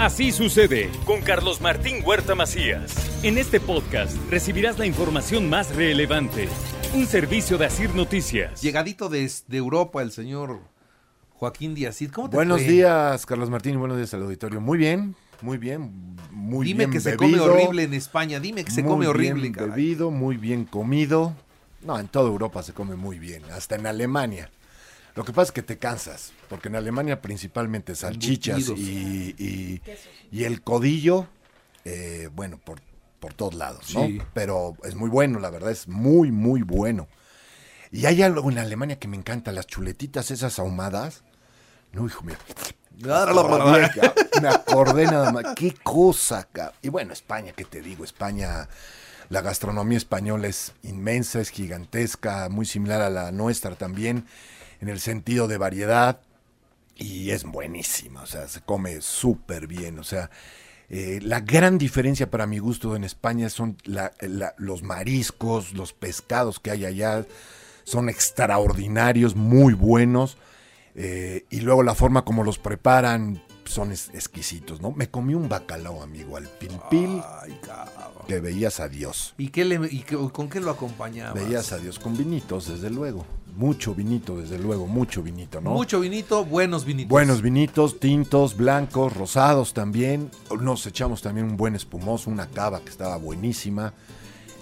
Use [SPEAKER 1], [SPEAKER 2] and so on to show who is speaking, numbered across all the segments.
[SPEAKER 1] Así sucede con Carlos Martín Huerta Macías. En este podcast recibirás la información más relevante. Un servicio de Asir Noticias.
[SPEAKER 2] Llegadito de, de Europa el señor Joaquín Díaz. ¿Cómo te
[SPEAKER 3] Buenos
[SPEAKER 2] fue?
[SPEAKER 3] días, Carlos Martín, y buenos días al auditorio. Muy bien, muy bien, muy
[SPEAKER 2] Dime
[SPEAKER 3] bien
[SPEAKER 2] que se come horrible en España. Dime que se
[SPEAKER 3] muy
[SPEAKER 2] come horrible,
[SPEAKER 3] bien
[SPEAKER 2] caray.
[SPEAKER 3] bebido, muy bien comido. No, en toda Europa se come muy bien, hasta en Alemania. Lo que pasa es que te cansas, porque en Alemania principalmente salchichas y, y- y el codillo, eh, bueno, por, por todos lados, ¿no?
[SPEAKER 2] Sí.
[SPEAKER 3] Pero es muy bueno, la verdad, es muy, muy bueno. Y hay algo en Alemania que me encanta, las chuletitas esas ahumadas. No, hijo mío. Me acordé, me acordé nada más. Qué cosa, cabrón. Y bueno, España, ¿qué te digo? España, la gastronomía española es inmensa, es gigantesca, muy similar a la nuestra también, en el sentido de variedad. Y es buenísima, o sea, se come súper bien. O sea, eh, la gran diferencia para mi gusto en España son los mariscos, los pescados que hay allá. Son extraordinarios, muy buenos. Eh, y luego la forma como los preparan son es- exquisitos, ¿no? Me comí un bacalao, amigo, al pilpil,
[SPEAKER 2] Ay, cabrón.
[SPEAKER 3] que veías a Dios.
[SPEAKER 2] ¿Y, qué le, y qué- con qué lo acompañaba?
[SPEAKER 3] Veías a Dios con vinitos, desde luego. Mucho vinito, desde luego, mucho vinito, ¿no?
[SPEAKER 2] Mucho vinito, buenos vinitos.
[SPEAKER 3] Buenos vinitos, tintos, blancos, rosados también. Nos echamos también un buen espumoso, una cava que estaba buenísima.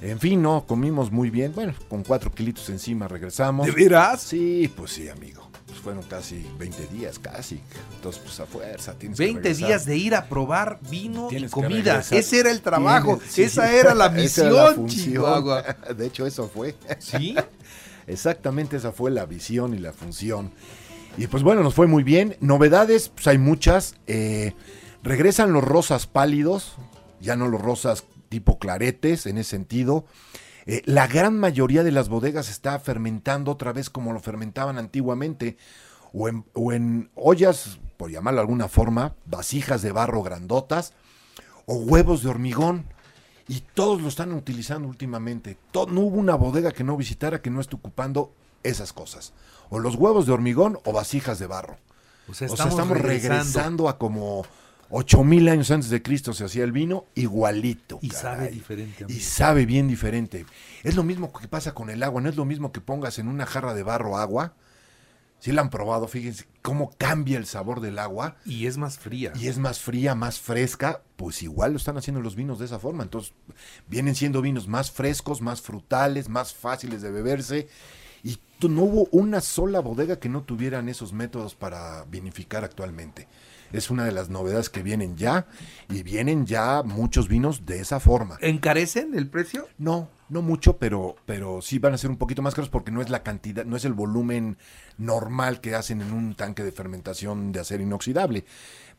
[SPEAKER 3] En fin, no, comimos muy bien. Bueno, con cuatro kilitos encima regresamos.
[SPEAKER 2] ¿De veras?
[SPEAKER 3] Sí, pues sí, amigo. Pues fueron casi 20 días, casi. Entonces, pues a fuerza. Tienes que
[SPEAKER 2] 20
[SPEAKER 3] regresar.
[SPEAKER 2] días de ir a probar vino
[SPEAKER 3] Tienes
[SPEAKER 2] y comida. Ese era el trabajo.
[SPEAKER 3] Sí,
[SPEAKER 2] Esa
[SPEAKER 3] sí.
[SPEAKER 2] era la misión,
[SPEAKER 3] era la.
[SPEAKER 2] Chihuahua.
[SPEAKER 3] De hecho, eso fue.
[SPEAKER 2] ¿Sí?
[SPEAKER 3] Exactamente esa fue la visión y la función. Y pues bueno, nos fue muy bien. Novedades, pues hay muchas. Eh, regresan los rosas pálidos, ya no los rosas tipo claretes en ese sentido. Eh, la gran mayoría de las bodegas está fermentando otra vez como lo fermentaban antiguamente. O en, o en ollas, por llamarlo de alguna forma, vasijas de barro grandotas o huevos de hormigón. Y todos lo están utilizando últimamente. No hubo una bodega que no visitara que no esté ocupando esas cosas. O los huevos de hormigón o vasijas de barro.
[SPEAKER 2] O sea,
[SPEAKER 3] o sea, estamos
[SPEAKER 2] regresando.
[SPEAKER 3] regresando a como 8000 años antes de Cristo se hacía el vino, igualito.
[SPEAKER 2] Y
[SPEAKER 3] caray.
[SPEAKER 2] sabe diferente.
[SPEAKER 3] Y sabe bien diferente. Es lo mismo que pasa con el agua. No es lo mismo que pongas en una jarra de barro agua. Si la han probado, fíjense cómo cambia el sabor del agua
[SPEAKER 2] Y es más fría.
[SPEAKER 3] y es más fría, más fresca, pues igual lo están haciendo los vinos de esa forma. Entonces, vienen siendo vinos más frescos, más frutales, más fáciles de beberse. Y no hubo una sola bodega que no tuvieran esos métodos para vinificar actualmente. Es una de las novedades que vienen ya y vienen ya muchos vinos de esa forma.
[SPEAKER 2] ¿Encarecen el precio?
[SPEAKER 3] No, no mucho, pero, pero sí van a ser un poquito más caros porque no es la cantidad, no es el volumen normal que hacen en un tanque de fermentación de acero inoxidable.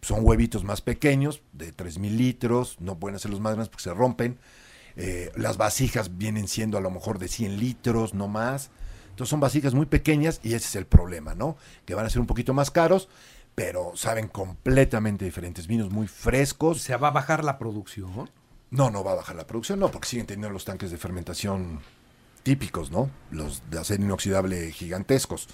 [SPEAKER 3] Son huevitos más pequeños, de 3000 litros, no pueden hacer los más grandes porque se rompen. Eh, las vasijas vienen siendo a lo mejor de 100 litros, no más. Entonces son vasijas muy pequeñas y ese es el problema, ¿no? Que van a ser un poquito más caros, pero saben completamente diferentes. Vinos muy
[SPEAKER 2] O
[SPEAKER 3] frescos,
[SPEAKER 2] sea, va a bajar la producción.
[SPEAKER 3] no, no va a bajar la producción, no, porque siguen teniendo los tanques de fermentación típicos, ¿no? Los de acero inoxidable gigantescos.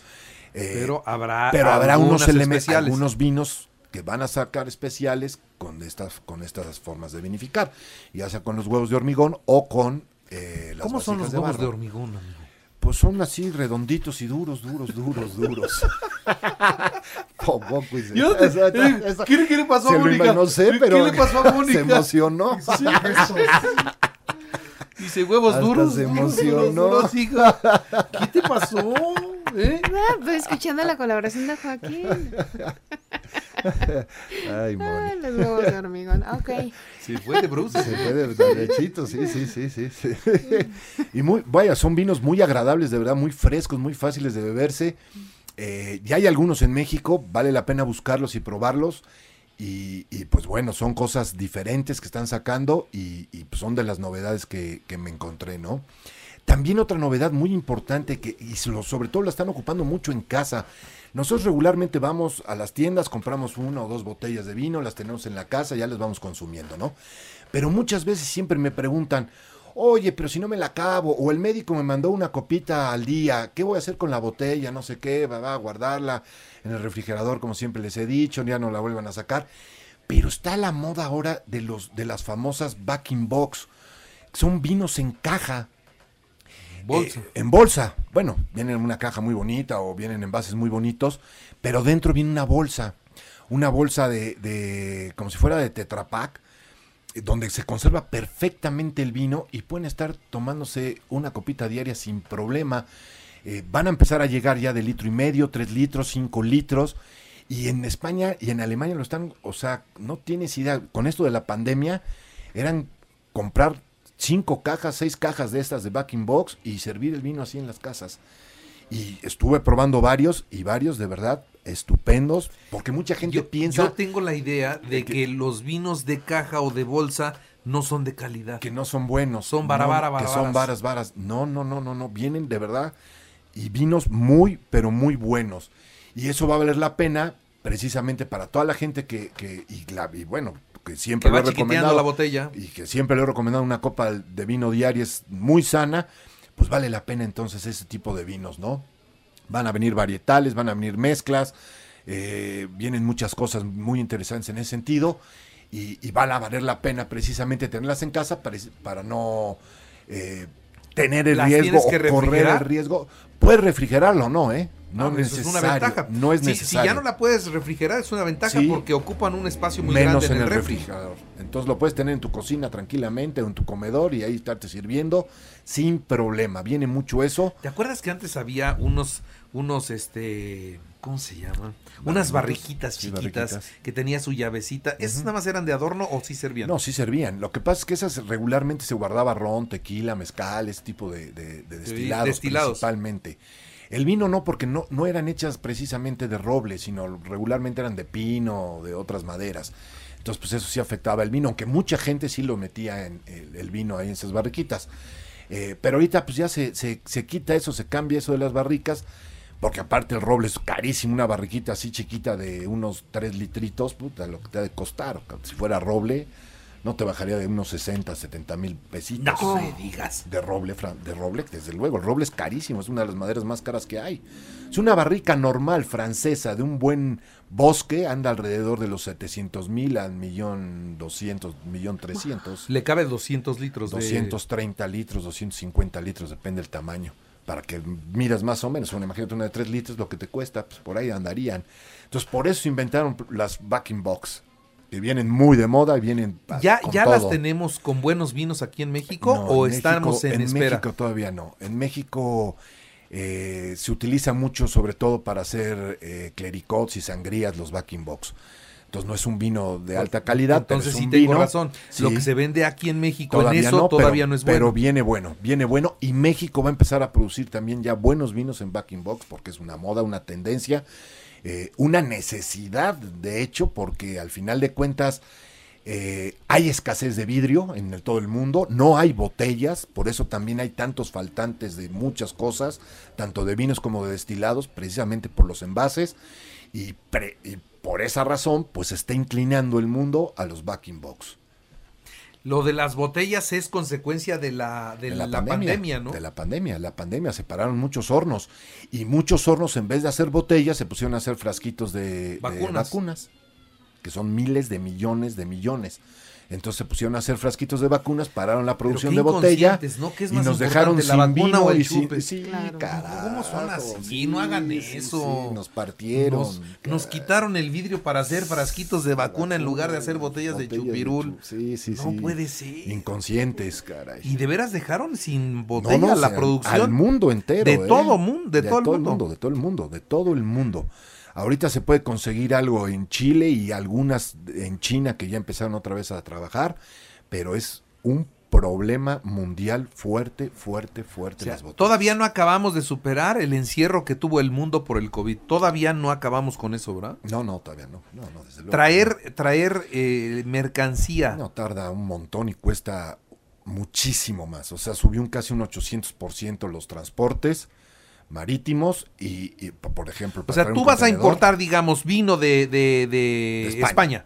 [SPEAKER 3] Eh,
[SPEAKER 2] Pero habrá,
[SPEAKER 3] pero habrá unos elementos, algunos vinos que van a sacar especiales con estas, con estas formas de vinificar, ya sea con los huevos de hormigón o con eh, las
[SPEAKER 2] ¿Cómo son los huevos de hormigón, amigo?
[SPEAKER 3] Pues son así redonditos y duros, duros, duros, duros. Pues,
[SPEAKER 2] Yo-
[SPEAKER 3] esa- esa-
[SPEAKER 2] ¿qué le- qué le pasó a
[SPEAKER 3] se
[SPEAKER 2] Mónica?
[SPEAKER 3] No sé,
[SPEAKER 2] ¿Qué
[SPEAKER 3] pero
[SPEAKER 2] le pasó a Mónica?
[SPEAKER 3] se emocionó.
[SPEAKER 2] Sí, eso. Dice huevos
[SPEAKER 3] Hasta
[SPEAKER 2] duros.
[SPEAKER 3] se emocionó.
[SPEAKER 2] duros, hija. ¿Qué te pasó? ¿Eh?
[SPEAKER 4] Ah, pues escuchando la colaboración de Joaquín.
[SPEAKER 3] Ay, Moni.
[SPEAKER 4] Ah, los huevos de hormigón. Ok.
[SPEAKER 2] Se fue de Bruce.
[SPEAKER 3] Se puede derechito, sí, sí, sí, sí, sí. Y muy, vaya, son vinos muy agradables, de verdad, muy frescos, muy fáciles de beberse. Eh, ya hay algunos en México, vale la pena buscarlos y probarlos. Y, y, pues bueno, son cosas diferentes que están sacando y, y pues son de las novedades que, que me encontré, ¿no? También otra novedad muy importante que y sobre todo la están ocupando mucho en casa. Nosotros regularmente vamos a las tiendas, compramos una o dos botellas de vino, las tenemos en la casa, ya las vamos consumiendo, ¿no? Pero muchas veces siempre me preguntan, oye, pero si no me la acabo, o el médico me mandó una copita al día, ¿qué voy a hacer con la botella? No sé qué, va, va a guardarla en el refrigerador, como siempre les he dicho, ya no la vuelvan a sacar. Pero está la moda ahora de, los, de las famosas back in box. Son vinos en caja.
[SPEAKER 2] Bolsa.
[SPEAKER 3] Eh, en bolsa. Bueno, vienen en una caja muy bonita o vienen en envases muy bonitos, pero dentro viene una bolsa. Una bolsa de, de como si fuera de Tetra Pak, eh, donde se conserva perfectamente el vino y pueden estar tomándose una copita diaria sin problema. Eh, van a empezar a llegar ya de litro y medio, tres litros, cinco litros. Y en España y en Alemania lo están, o sea, no tienes idea, con esto de la pandemia, eran comprar cinco cajas, seis cajas de estas de backing box y servir el vino así en las casas. Y estuve probando varios y varios de verdad estupendos, porque mucha gente
[SPEAKER 2] Yo,
[SPEAKER 3] piensa
[SPEAKER 2] yo tengo la idea de que los vinos de caja o de bolsa no son de calidad.
[SPEAKER 3] que no son buenos.
[SPEAKER 2] Son
[SPEAKER 3] no,
[SPEAKER 2] barabara,
[SPEAKER 3] Que
[SPEAKER 2] barabaras.
[SPEAKER 3] son varas, varas. No, no, no, no, no. Vienen de verdad y vinos muy, pero muy buenos. Y eso va a valer la pena precisamente para toda la gente que, que y, la- y bueno, que siempre
[SPEAKER 2] que
[SPEAKER 3] lo he recomendado.
[SPEAKER 2] la botella.
[SPEAKER 3] y que siempre le he recomendado una copa de vino diaria es muy sana, pues vale la pena entonces ese tipo de vinos, ¿no? Van a venir varietales, van a venir mezclas, eh, vienen muchas cosas muy interesantes en ese sentido y, y van a valer la pena precisamente tenerlas en casa para, para no eh, tener el
[SPEAKER 2] ¿Las
[SPEAKER 3] riesgo o correr el riesgo. Puedes refrigerarlo no, ¿eh? No,
[SPEAKER 2] Ah,
[SPEAKER 3] es
[SPEAKER 2] eso
[SPEAKER 3] necesario.
[SPEAKER 2] es una ventaja.
[SPEAKER 3] No es necesario.
[SPEAKER 2] Si ya no la puedes refrigerar, es una ventaja
[SPEAKER 3] Sí.
[SPEAKER 2] porque ocupan un espacio muy
[SPEAKER 3] menos
[SPEAKER 2] grande
[SPEAKER 3] en el refrigerador. Entonces lo puedes tener en tu cocina tranquilamente o en tu comedor y ahí estarte sirviendo sin problema. Viene mucho eso.
[SPEAKER 2] ¿Te acuerdas que antes había unos, unos, este, ¿cómo se llaman? Unas barriquitas
[SPEAKER 3] Sí,
[SPEAKER 2] chiquitas
[SPEAKER 3] barriquitas.
[SPEAKER 2] que tenía su llavecita. ¿Esas nada más eran de adorno o sí servían?
[SPEAKER 3] No, sí servían. Lo que pasa es que esas regularmente se guardaba ron, tequila, mezcal, ese tipo de, de- de destilados,
[SPEAKER 2] destilados.
[SPEAKER 3] principalmente. El vino no, porque no, no eran hechas precisamente de roble, sino regularmente eran de pino o de otras maderas. Entonces, pues eso sí afectaba el vino, aunque mucha gente sí lo metía en el, vino ahí en esas barriquitas. Eh, pero ahorita pues ya se, se, se quita eso, se cambia eso de las barricas, porque aparte el roble es carísimo, una barriquita así chiquita de unos 3 litritos, puta, lo que te ha de costar. Si fuera roble, no te bajaría de unos 60, 70 mil pesitos.
[SPEAKER 2] No me digas.
[SPEAKER 3] De roble, de roble, desde luego. El roble es carísimo, es una de las maderas más caras que hay. Es una barrica normal francesa de un buen bosque, anda alrededor de los 700 mil al millón 200, millón 300.
[SPEAKER 2] Le cabe 200 litros de...
[SPEAKER 3] 230 litros, 250 litros, depende del tamaño. Para que miras más o menos, una, imagínate una de 3 litros, lo que te cuesta, pues por ahí andarían. Entonces, por eso inventaron las backing box, que vienen muy de moda y vienen
[SPEAKER 2] ¿Ya,
[SPEAKER 3] con
[SPEAKER 2] ya las tenemos con buenos vinos aquí en México
[SPEAKER 3] No,
[SPEAKER 2] o
[SPEAKER 3] en
[SPEAKER 2] estamos
[SPEAKER 3] México-
[SPEAKER 2] en, espera?
[SPEAKER 3] México todavía no. En México eh, se utiliza mucho, sobre todo para hacer eh, clericots y sangrías, los backing box. Entonces no es un vino de alta calidad,
[SPEAKER 2] Entonces
[SPEAKER 3] pero es
[SPEAKER 2] sí
[SPEAKER 3] un
[SPEAKER 2] tengo
[SPEAKER 3] vino-
[SPEAKER 2] razón. Lo que se vende aquí en México
[SPEAKER 3] Todavía
[SPEAKER 2] en eso
[SPEAKER 3] no,
[SPEAKER 2] todavía
[SPEAKER 3] pero,
[SPEAKER 2] no es bueno.
[SPEAKER 3] Pero viene bueno, viene bueno. Y México va a empezar a producir también ya buenos vinos en backing box porque es una moda, una tendencia, eh, una necesidad, de hecho, porque al final de cuentas eh, hay escasez de vidrio en todo el mundo, no hay botellas, por eso también hay tantos faltantes de muchas cosas, tanto de vinos como de destilados, precisamente por los envases. Y, pre- y por esa razón, pues está inclinando el mundo a los backing box.
[SPEAKER 2] Lo de las botellas es consecuencia de la, de
[SPEAKER 3] de
[SPEAKER 2] la, pandemia, ¿no?
[SPEAKER 3] De la pandemia, la pandemia, separaron muchos hornos y muchos hornos en vez de hacer botellas se pusieron a hacer frasquitos de
[SPEAKER 2] vacunas,
[SPEAKER 3] que son miles de millones de millones. Entonces se pusieron a hacer frasquitos de vacunas, pararon la producción de botella
[SPEAKER 2] inconscientes, ¿no? ¿Qué es
[SPEAKER 3] y
[SPEAKER 2] más
[SPEAKER 3] nos dejaron
[SPEAKER 2] la
[SPEAKER 3] sin
[SPEAKER 2] vacuna
[SPEAKER 3] vino
[SPEAKER 2] o el
[SPEAKER 3] y sin-
[SPEAKER 2] chupe?
[SPEAKER 3] sí,
[SPEAKER 4] Claro.
[SPEAKER 3] carajo,
[SPEAKER 2] ¿Cómo son así?
[SPEAKER 3] sí,
[SPEAKER 2] No hagan
[SPEAKER 3] sí,
[SPEAKER 2] eso.
[SPEAKER 3] sí, nos partieron.
[SPEAKER 2] Nos, nos quitaron el vidrio para hacer frasquitos de vacuna en lugar de hacer botellas de chupirul.
[SPEAKER 3] chu- Sí, sí,
[SPEAKER 2] No puede ser.
[SPEAKER 3] Inconscientes, caray.
[SPEAKER 2] Y de veras dejaron sin botella
[SPEAKER 3] no,
[SPEAKER 2] la
[SPEAKER 3] sea,
[SPEAKER 2] producción.
[SPEAKER 3] Al mundo entero.
[SPEAKER 2] De
[SPEAKER 3] ¿eh?
[SPEAKER 2] todo mundo, de todo el mundo.
[SPEAKER 3] De todo el mundo, de todo el mundo. Ahorita se puede conseguir algo en Chile y algunas en China que ya empezaron otra vez a trabajar, pero es un problema mundial fuerte, fuerte, fuerte.
[SPEAKER 2] O sea,
[SPEAKER 3] las
[SPEAKER 2] todavía no acabamos de superar el encierro que tuvo el mundo por el COVID. Todavía no acabamos con eso, ¿verdad?
[SPEAKER 3] No, no, todavía no. no, no desde luego.
[SPEAKER 2] Traer, traer eh, mercancía.
[SPEAKER 3] No, tarda un montón y cuesta muchísimo más. O sea, subió un casi un 800% los transportes marítimos y, y, por ejemplo...
[SPEAKER 2] o sea, tú vas a importar, digamos, vino de, de- de
[SPEAKER 3] De España.
[SPEAKER 2] España.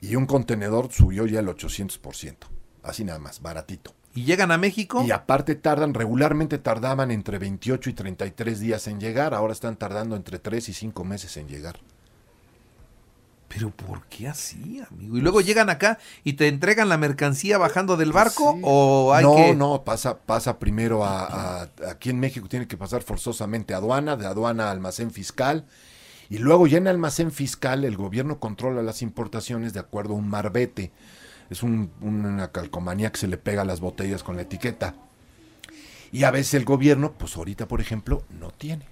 [SPEAKER 3] Y un contenedor subió ya el 800%. Así nada más, baratito.
[SPEAKER 2] y llegan a México.
[SPEAKER 3] Y aparte tardan, regularmente tardaban entre 28 y 33 días en llegar, ahora están tardando entre 3 y 5 meses en llegar.
[SPEAKER 2] Pero ¿por qué así, amigo? Y luego llegan acá y te entregan la mercancía bajando del barco
[SPEAKER 3] Sí.
[SPEAKER 2] o hay
[SPEAKER 3] no,
[SPEAKER 2] que
[SPEAKER 3] no, pasa, pasa primero a, a- aquí en México tiene que pasar forzosamente a aduana, de aduana a almacén fiscal, y luego ya en almacén fiscal el gobierno controla las importaciones de acuerdo a un marbete. Es un- una calcomanía que se le pega a las botellas con la etiqueta. Y a veces el gobierno, pues ahorita por ejemplo, no tiene.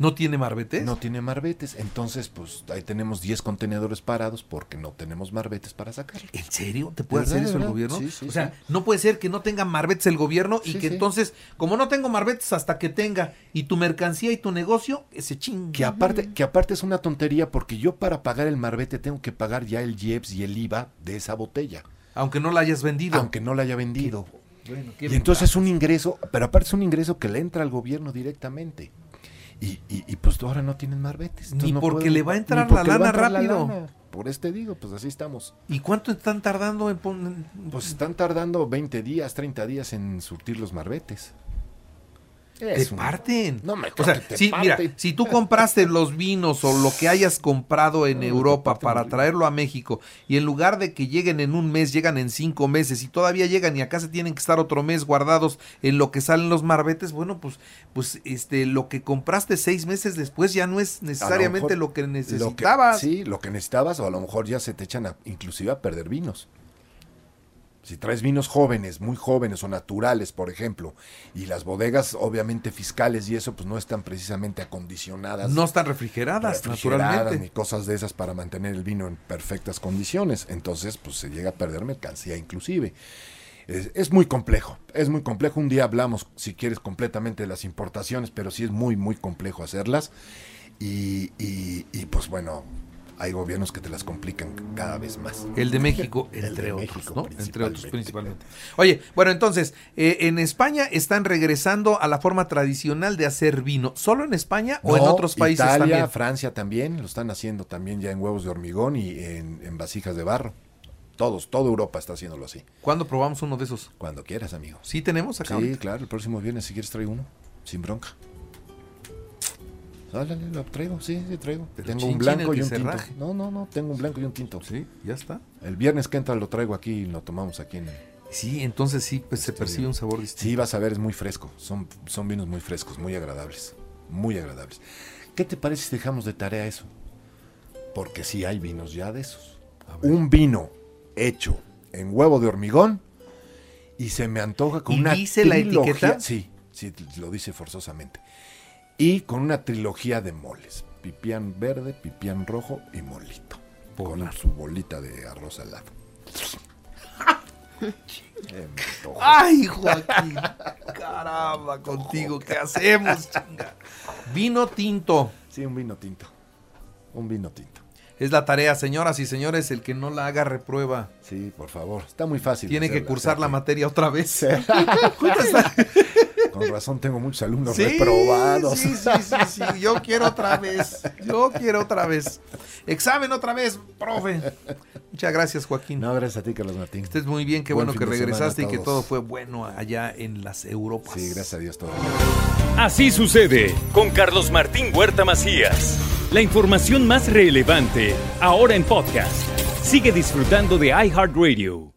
[SPEAKER 2] No tiene marbetes.
[SPEAKER 3] No tiene marbetes. Entonces, pues ahí tenemos 10 contenedores parados porque no tenemos marbetes para sacar.
[SPEAKER 2] ¿En serio? ¿Te puede
[SPEAKER 3] ¿De
[SPEAKER 2] hacer eso el gobierno?
[SPEAKER 3] Sí, sí,
[SPEAKER 2] o sea,
[SPEAKER 3] sí.
[SPEAKER 2] no puede ser que no tenga marbetes el gobierno y que entonces, como no tengo marbetes hasta que tenga y tu mercancía y tu negocio, ese ching.
[SPEAKER 3] Que aparte, que aparte es una tontería porque yo para pagar el marbete tengo que pagar ya el IEPS y el IVA de esa botella,
[SPEAKER 2] Aunque no la hayas vendido.
[SPEAKER 3] aunque no la haya vendido.
[SPEAKER 2] Bueno, qué
[SPEAKER 3] Y entonces es un ingreso, pero aparte es un ingreso que le entra al gobierno directamente. Y, y, y, pues ahora no tienen marbetes.
[SPEAKER 2] Ni
[SPEAKER 3] no
[SPEAKER 2] porque
[SPEAKER 3] pueden-
[SPEAKER 2] le va a entrar la lana
[SPEAKER 3] entrar la
[SPEAKER 2] rápido.
[SPEAKER 3] lana. Por este digo, pues así estamos.
[SPEAKER 2] ¿Y cuánto están tardando en poner?
[SPEAKER 3] Pues están tardando 20 días, 30 días en surtir los marbetes.
[SPEAKER 2] Te
[SPEAKER 3] un-
[SPEAKER 2] parten.
[SPEAKER 3] No me
[SPEAKER 2] o sea,
[SPEAKER 3] te
[SPEAKER 2] sí, mira, si tú compraste los vinos o lo que hayas comprado en
[SPEAKER 3] No,
[SPEAKER 2] Europa para traerlo a México y en lugar de que lleguen en un mes, llegan en cinco meses y todavía llegan y acá se tienen que estar otro mes guardados en lo que salen los marbetes, bueno, pues, pues este, lo que compraste seis meses después ya no es necesariamente
[SPEAKER 3] mejor
[SPEAKER 2] lo que
[SPEAKER 3] Lo que-
[SPEAKER 2] necesitabas.
[SPEAKER 3] sí, lo que necesitabas, o a lo mejor ya se te echan a- inclusive a perder vinos. Si traes vinos jóvenes, muy jóvenes o naturales, por ejemplo, y las bodegas obviamente fiscales y eso, pues no están precisamente acondicionadas.
[SPEAKER 2] No están refrigeradas,
[SPEAKER 3] refrigeradas
[SPEAKER 2] naturalmente.
[SPEAKER 3] ni cosas de esas para mantener el vino en perfectas condiciones. Entonces, pues se llega a perder mercancía inclusive. Es, es muy complejo, es muy complejo. Un día hablamos, si quieres, completamente de las importaciones, pero sí es muy, muy complejo hacerlas. Y, y- y, pues bueno, hay gobiernos que te las complican cada vez más.
[SPEAKER 2] El de México,
[SPEAKER 3] El
[SPEAKER 2] entre
[SPEAKER 3] de
[SPEAKER 2] otros,
[SPEAKER 3] México,
[SPEAKER 2] ¿no? Entre otros
[SPEAKER 3] principalmente.
[SPEAKER 2] Oye, bueno, entonces, eh, en España están regresando a la forma tradicional de hacer vino. ¿Solo en España o en otros países
[SPEAKER 3] Italia,
[SPEAKER 2] también?
[SPEAKER 3] Francia también, lo están haciendo también ya en huevos de hormigón y en, en vasijas de barro. Todos, toda Europa está haciéndolo así.
[SPEAKER 2] ¿Cuándo probamos uno de esos?
[SPEAKER 3] Cuando quieras, amigo.
[SPEAKER 2] ¿Sí tenemos acá?
[SPEAKER 3] Sí,
[SPEAKER 2] ahorita?
[SPEAKER 3] claro, el próximo viernes si quieres traigo uno, sin bronca. Dale, lo traigo, sí, sí traigo.
[SPEAKER 2] Pero
[SPEAKER 3] tengo
[SPEAKER 2] chin,
[SPEAKER 3] un blanco y un tinto.
[SPEAKER 2] raje.
[SPEAKER 3] No, no, no, tengo un blanco y un tinto.
[SPEAKER 2] Sí, ya está.
[SPEAKER 3] El viernes que entra lo traigo aquí y lo tomamos aquí en el...
[SPEAKER 2] Sí, entonces sí, pues se
[SPEAKER 3] Estoy
[SPEAKER 2] percibe un sabor distinto.
[SPEAKER 3] Sí, vas a ver, es muy fresco. Son, son vinos muy frescos, muy agradables. Muy agradables. ¿Qué te parece si dejamos de tarea eso? Porque sí hay vinos ya de esos. Un vino hecho en huevo de hormigón y se me antoja con
[SPEAKER 2] ¿Y
[SPEAKER 3] una
[SPEAKER 2] dice la etiqueta?
[SPEAKER 3] Sí, sí, lo dice forzosamente. Y con una trilogía de moles. Pipián verde, pipián rojo y molito. Con su bolita de arroz al lado.
[SPEAKER 2] ¡Ay, Joaquín! Caramba, contigo, ¿qué hacemos, chinga? Vino tinto.
[SPEAKER 3] Sí, un vino tinto. Un vino tinto.
[SPEAKER 2] Es la tarea, señoras y señores, el que no la haga reprueba.
[SPEAKER 3] Sí, por favor. Está muy fácil.
[SPEAKER 2] Tiene que cursar la materia otra vez.
[SPEAKER 3] Con razón tengo muchos alumnos
[SPEAKER 2] Sí,
[SPEAKER 3] reprobados.
[SPEAKER 2] Sí, sí, sí, sí, yo quiero otra vez. Yo quiero otra vez. Examen otra vez, profe. Muchas gracias, Joaquín.
[SPEAKER 3] No, gracias a ti, Carlos Martín.
[SPEAKER 2] Estés muy bien, qué
[SPEAKER 3] Buen
[SPEAKER 2] bueno que regresaste y que todo fue bueno allá en las Europas.
[SPEAKER 3] Sí, gracias a Dios todo.
[SPEAKER 1] Así sucede con Carlos Martín Huerta Macías. La información más relevante ahora en podcast. Sigue disfrutando de iHeartRadio.